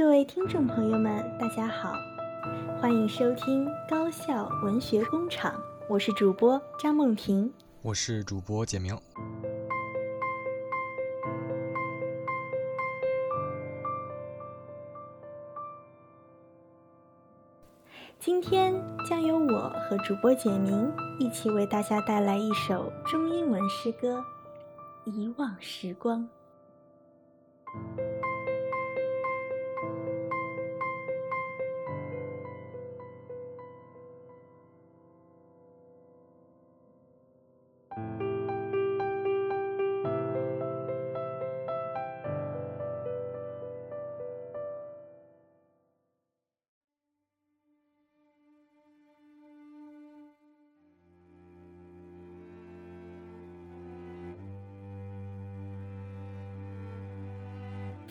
各位听众朋友们，大家好，欢迎收听高校文学工厂，我是主播张梦婷，我是主播简明。今天将由我和主播简明一起为大家带来一首中英文诗歌《遗忘时光》。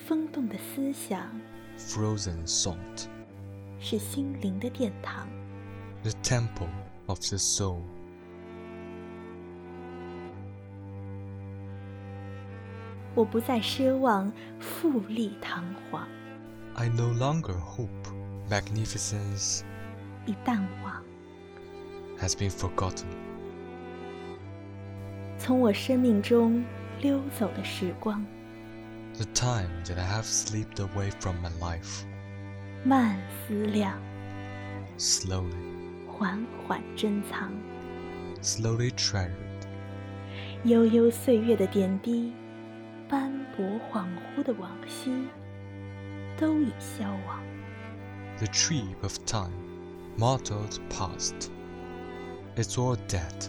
风动的思想，Frozen salt，是心灵的殿堂，The temple of the soul。我不再奢望富丽堂皇，I no longer hope magnificence 已淡忘，has been forgotten。从我生命中溜走的时光。the time that I have slipped away from my life. 慢思量，slowly，缓缓珍藏，slowly treasured。悠悠岁月的点滴，斑驳恍惚的往昔，都已消亡。The tree of time, mottled past, it's all dead.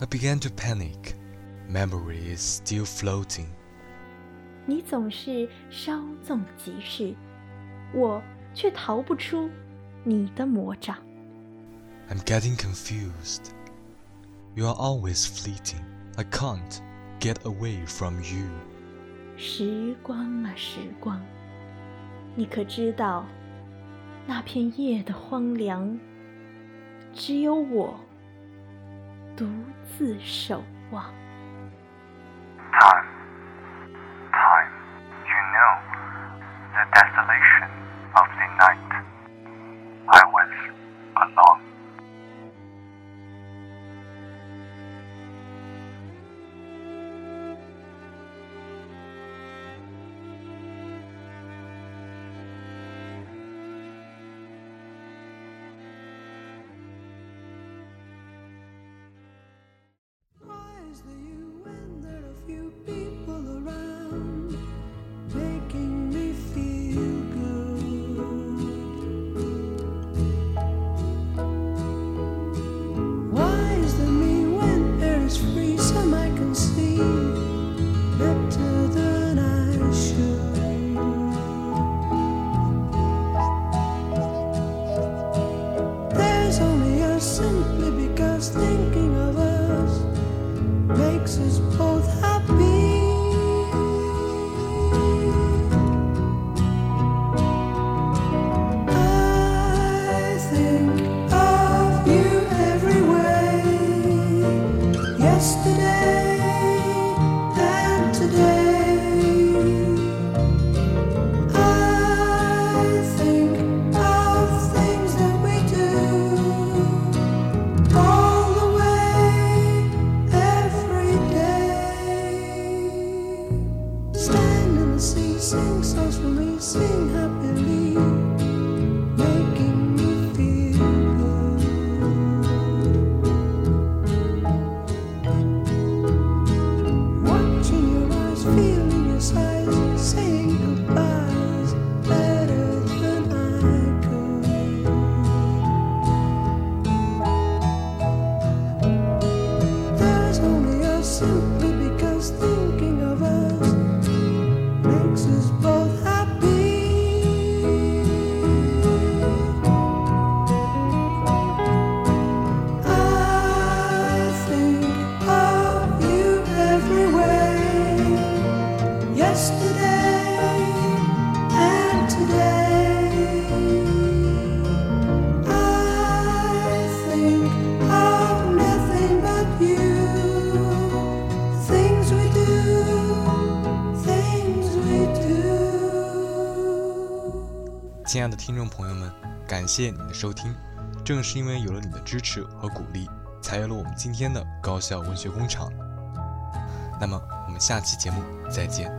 I began to panic. Memory is still floating. 你总是稍纵即逝，我却逃不出你的魔掌。I'm getting confused. You are always fleeting. I can't get away from you. 时光啊，时光，你可知道，那片叶的荒凉，只有我。 独自守望。simply because thinking of us makes us poor. sing happy. 亲爱的听众朋友们，感谢你的收听。正是因为有了你的支持和鼓励，才有了我们今天的高校文学工厂。那么，我们下期节目再见。